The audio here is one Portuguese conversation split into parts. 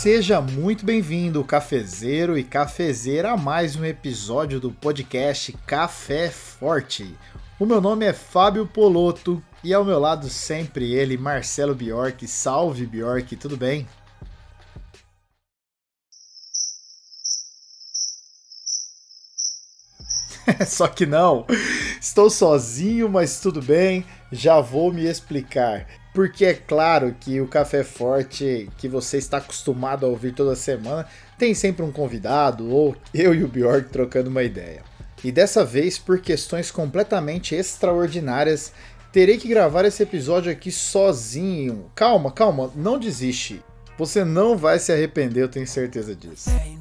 Seja muito bem-vindo, cafezeiro e cafezeira, a mais um episódio do podcast Café Forte. O meu nome é Fábio Poloto e ao meu lado sempre ele, Marcelo Bjork. Salve Bjork, tudo bem? Só que não, estou sozinho, mas tudo bem, já vou me explicar. Porque é claro que o Café Forte, que você está acostumado a ouvir toda semana, tem sempre um convidado ou eu e o Bjork trocando uma ideia. E dessa vez, por questões completamente extraordinárias, terei que gravar esse episódio aqui sozinho. Calma, calma, não desiste. Você não vai se arrepender, eu tenho certeza disso. É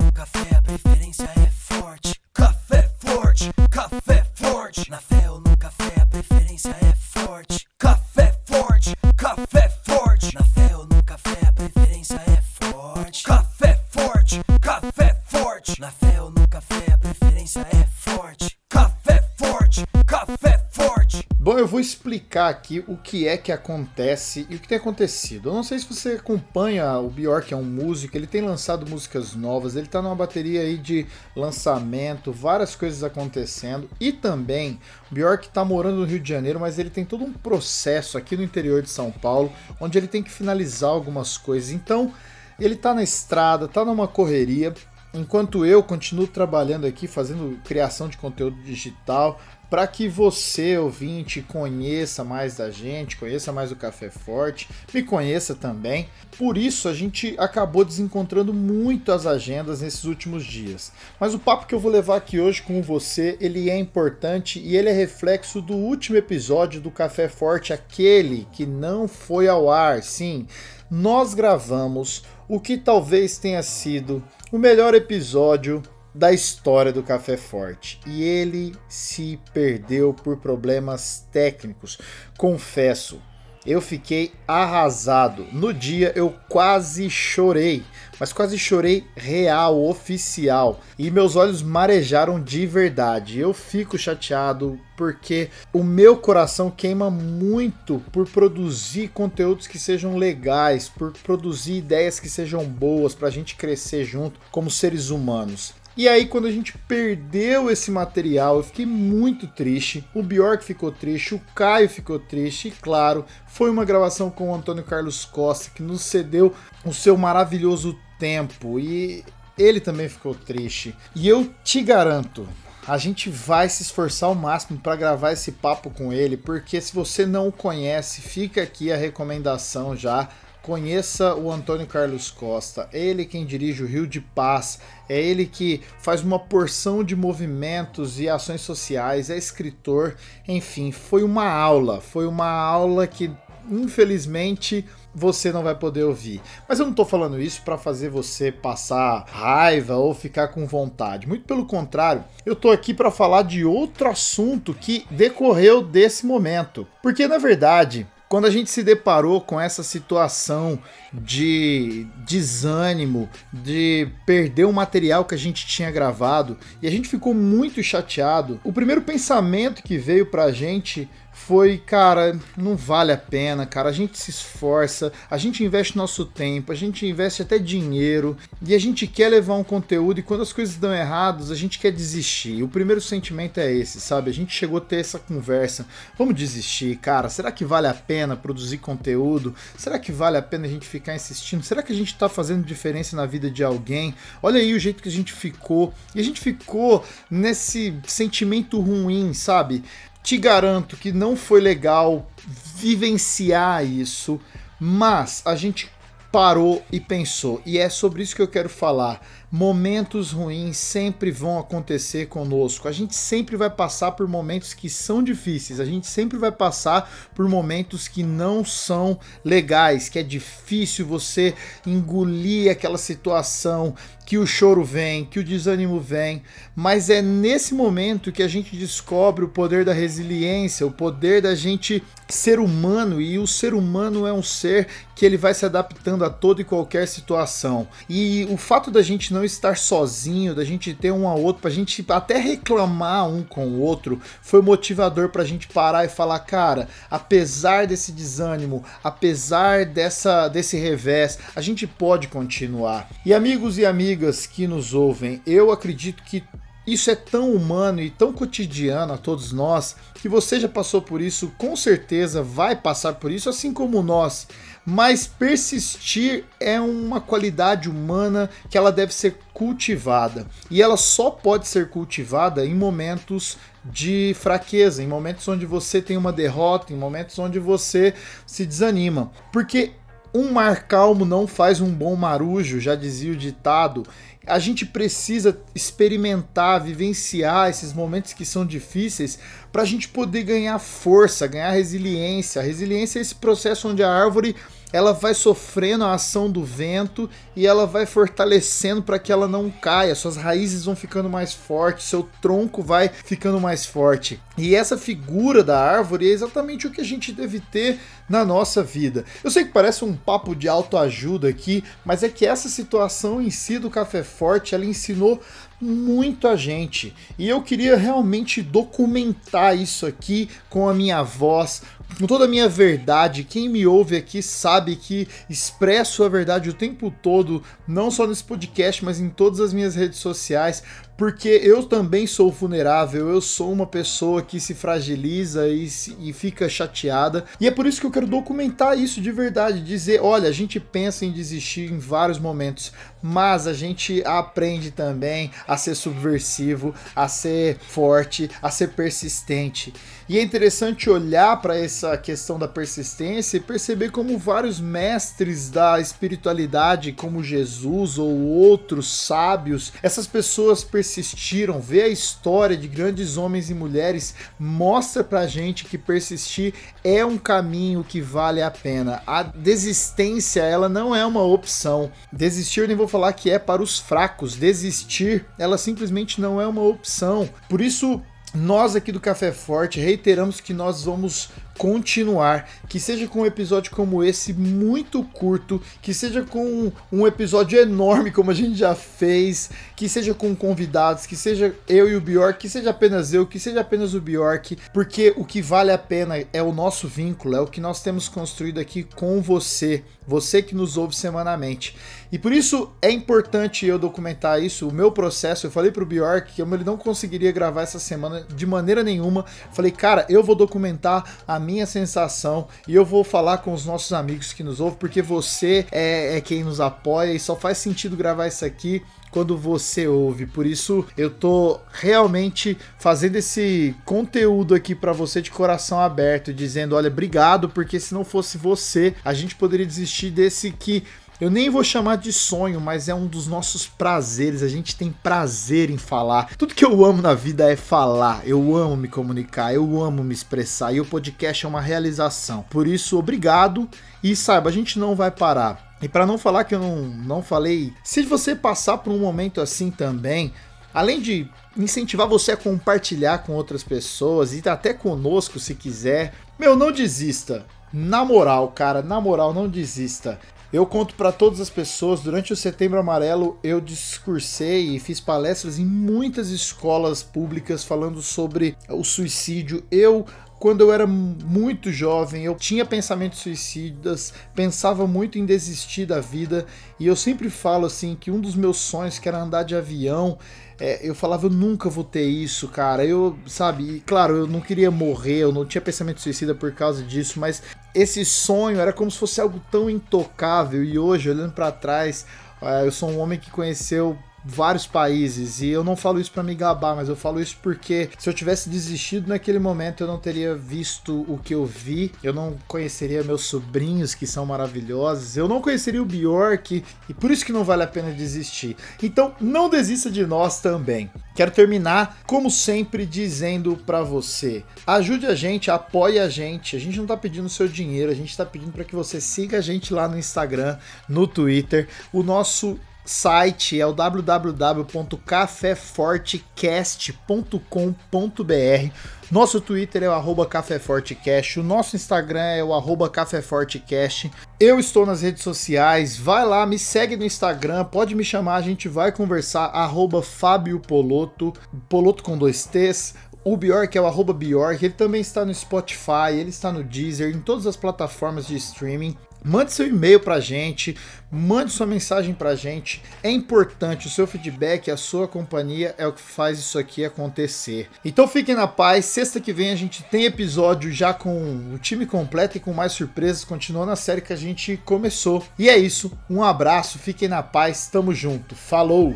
explicar aqui o que é que acontece e o que tem acontecido. Eu não sei se você acompanha o Bjork, é um músico, ele tem lançado músicas novas, ele tá numa bateria aí de lançamento, várias coisas acontecendo e também o Bjork tá morando no Rio de Janeiro, mas ele tem todo um processo aqui no interior de São Paulo, onde ele tem que finalizar algumas coisas. Então, ele tá na estrada, tá numa correria, enquanto eu continuo trabalhando aqui fazendo criação de conteúdo digital, para que você, ouvinte, conheça mais da gente, conheça mais o Café Forte, me conheça também. Por isso a gente acabou desencontrando muito as agendas nesses últimos dias. Mas o papo que eu vou levar aqui hoje com você, ele é importante e ele é reflexo do último episódio do Café Forte, aquele que não foi ao ar. Sim, nós gravamos o que talvez tenha sido o melhor episódio da história do Café Forte e ele se perdeu por problemas técnicos. Confesso, eu fiquei arrasado. No dia eu quase chorei, mas quase chorei real, oficial, e meus olhos marejaram de verdade. Eu fico chateado porque o meu coração queima muito por produzir conteúdos que sejam legais, por produzir ideias que sejam boas para a gente crescer junto como seres humanos. E aí, quando a gente perdeu esse material, eu fiquei muito triste. O Bjork ficou triste, o Caio ficou triste, e claro, foi uma gravação com o Antônio Carlos Costa que nos cedeu o seu maravilhoso tempo. E ele também ficou triste. E eu te garanto, a gente vai se esforçar ao máximo para gravar esse papo com ele, porque se você não o conhece, fica aqui a recomendação já Conheça o Antônio Carlos Costa, é ele quem dirige o Rio de Paz, é ele que faz uma porção de movimentos e ações sociais, é escritor, enfim, foi uma aula, foi uma aula que infelizmente você não vai poder ouvir. Mas eu não estou falando isso para fazer você passar raiva ou ficar com vontade. Muito pelo contrário, eu estou aqui para falar de outro assunto que decorreu desse momento. Porque na verdade, quando a gente se deparou com essa situação de desânimo, de perder o material que a gente tinha gravado, e a gente ficou muito chateado, o primeiro pensamento que veio pra gente foi, cara, não vale a pena, cara. A gente se esforça, a gente investe nosso tempo, a gente investe até dinheiro e a gente quer levar um conteúdo e quando as coisas dão erradas, a gente quer desistir. O primeiro sentimento é esse, sabe? A gente chegou a ter essa conversa. Vamos desistir, cara. Será que vale a pena produzir conteúdo? Será que vale a pena a gente ficar insistindo? Será que a gente tá fazendo diferença na vida de alguém? Olha aí o jeito que a gente ficou. E a gente ficou nesse sentimento ruim, sabe? Te garanto que não foi legal vivenciar isso, mas a gente parou e pensou, e é sobre isso que eu quero falar. Momentos ruins sempre vão acontecer conosco. A gente sempre vai passar por momentos que são difíceis. A gente sempre vai passar por momentos que não são legais, que é difícil você engolir aquela situação, que o choro vem, que o desânimo vem, mas é nesse momento que a gente descobre o poder da resiliência, o poder da gente ser humano e o ser humano é um ser que ele vai se adaptando a toda e qualquer situação. E o fato da gente não estar sozinho, da gente ter um ao outro, pra gente até reclamar um com o outro, foi motivador pra gente parar e falar, cara, apesar desse desânimo, apesar dessa desse revés, a gente pode continuar. E amigos e amigas que nos ouvem, eu acredito que isso é tão humano e tão cotidiano a todos nós que você já passou por isso, com certeza vai passar por isso, assim como nós. Mas persistir é uma qualidade humana que ela deve ser cultivada. E ela só pode ser cultivada em momentos de fraqueza, em momentos onde você tem uma derrota, em momentos onde você se desanima. Porque um mar calmo não faz um bom marujo, já dizia o ditado. A gente precisa experimentar, vivenciar esses momentos que são difíceis para a gente poder ganhar força, ganhar resiliência. A resiliência é esse processo onde a árvore ela vai sofrendo a ação do vento e ela vai fortalecendo para que ela não caia. Suas raízes vão ficando mais fortes, seu tronco vai ficando mais forte. E essa figura da árvore é exatamente o que a gente deve ter na nossa vida. Eu sei que parece um papo de autoajuda aqui, mas é que essa situação em si do café forte, ela ensinou muito a gente. E eu queria realmente documentar isso aqui com a minha voz, com toda a minha verdade. Quem me ouve aqui sabe que expresso a verdade o tempo todo, não só nesse podcast, mas em todas as minhas redes sociais, porque eu também sou vulnerável, eu sou uma pessoa que se fragiliza e, se, e, fica chateada. E é por isso que eu quero documentar isso de verdade, dizer, olha, a gente pensa em desistir em vários momentos, mas a gente aprende também a ser subversivo, a ser forte, a ser persistente. E é interessante olhar para essa questão da persistência e perceber como vários mestres da espiritualidade, como Jesus ou outros sábios, essas pessoas persistiram persistiram, ver a história de grandes homens e mulheres mostra pra gente que persistir é um caminho que vale a pena. A desistência, ela não é uma opção. Desistir, eu nem vou falar que é para os fracos. Desistir, ela simplesmente não é uma opção. Por isso, nós aqui do Café Forte reiteramos que nós vamos continuar, que seja com um episódio como esse muito curto, que seja com um episódio enorme como a gente já fez, que seja com convidados, que seja eu e o Bjork, que seja apenas eu, que seja apenas o Bjork, porque o que vale a pena é o nosso vínculo, é o que nós temos construído aqui com você, você que nos ouve semanalmente. E por isso é importante eu documentar isso, o meu processo. Eu falei pro Bjork que ele não conseguiria gravar essa semana de maneira nenhuma. Falei, cara, eu vou documentar a minha sensação e eu vou falar com os nossos amigos que nos ouvem, porque você é, é quem nos apoia e só faz sentido gravar isso aqui quando você ouve. Por isso eu tô realmente fazendo esse conteúdo aqui para você de coração aberto, dizendo, olha, obrigado, porque se não fosse você, a gente poderia desistir desse que eu nem vou chamar de sonho, mas é um dos nossos prazeres. A gente tem prazer em falar. Tudo que eu amo na vida é falar. Eu amo me comunicar, eu amo me expressar. E o podcast é uma realização. Por isso, obrigado. E saiba, a gente não vai parar. E para não falar que eu não, não falei, se você passar por um momento assim também, além de incentivar você a compartilhar com outras pessoas e até conosco se quiser, meu, não desista. Na moral, cara, na moral, não desista. Eu conto para todas as pessoas, durante o Setembro Amarelo eu discursei e fiz palestras em muitas escolas públicas falando sobre o suicídio. Eu quando eu era muito jovem, eu tinha pensamentos suicidas, pensava muito em desistir da vida, e eu sempre falo assim que um dos meus sonhos que era andar de avião, é, eu falava eu nunca vou ter isso, cara. Eu, sabe, e claro, eu não queria morrer, eu não tinha pensamento suicida por causa disso, mas esse sonho era como se fosse algo tão intocável e hoje olhando para trás, é, eu sou um homem que conheceu vários países. E eu não falo isso para me gabar, mas eu falo isso porque se eu tivesse desistido naquele momento, eu não teria visto o que eu vi, eu não conheceria meus sobrinhos que são maravilhosos, eu não conheceria o Bjork, e por isso que não vale a pena desistir. Então, não desista de nós também. Quero terminar, como sempre, dizendo para você: ajude a gente, apoie a gente. A gente não tá pedindo seu dinheiro, a gente tá pedindo para que você siga a gente lá no Instagram, no Twitter. O nosso site é o www.cafefortecast.com.br. Nosso Twitter é o cafefortecast, o nosso Instagram é o cafefortecast. Eu estou nas redes sociais, vai lá, me segue no Instagram, pode me chamar, a gente vai conversar, arroba Fábio Poloto, Poloto com dois T's, o Bjork é o arroba Bjork, ele também está no Spotify, ele está no Deezer, em todas as plataformas de streaming. Mande seu e-mail pra gente, mande sua mensagem pra gente. É importante o seu feedback, a sua companhia é o que faz isso aqui acontecer. Então fiquem na paz. Sexta que vem a gente tem episódio já com o time completo e com mais surpresas, continuando a série que a gente começou. E é isso. Um abraço, fiquem na paz, tamo junto. Falou!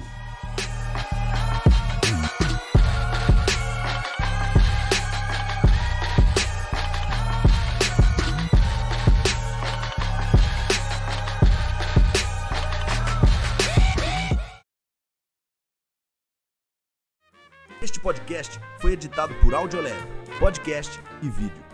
Podcast foi editado por Audiolab, podcast e vídeo.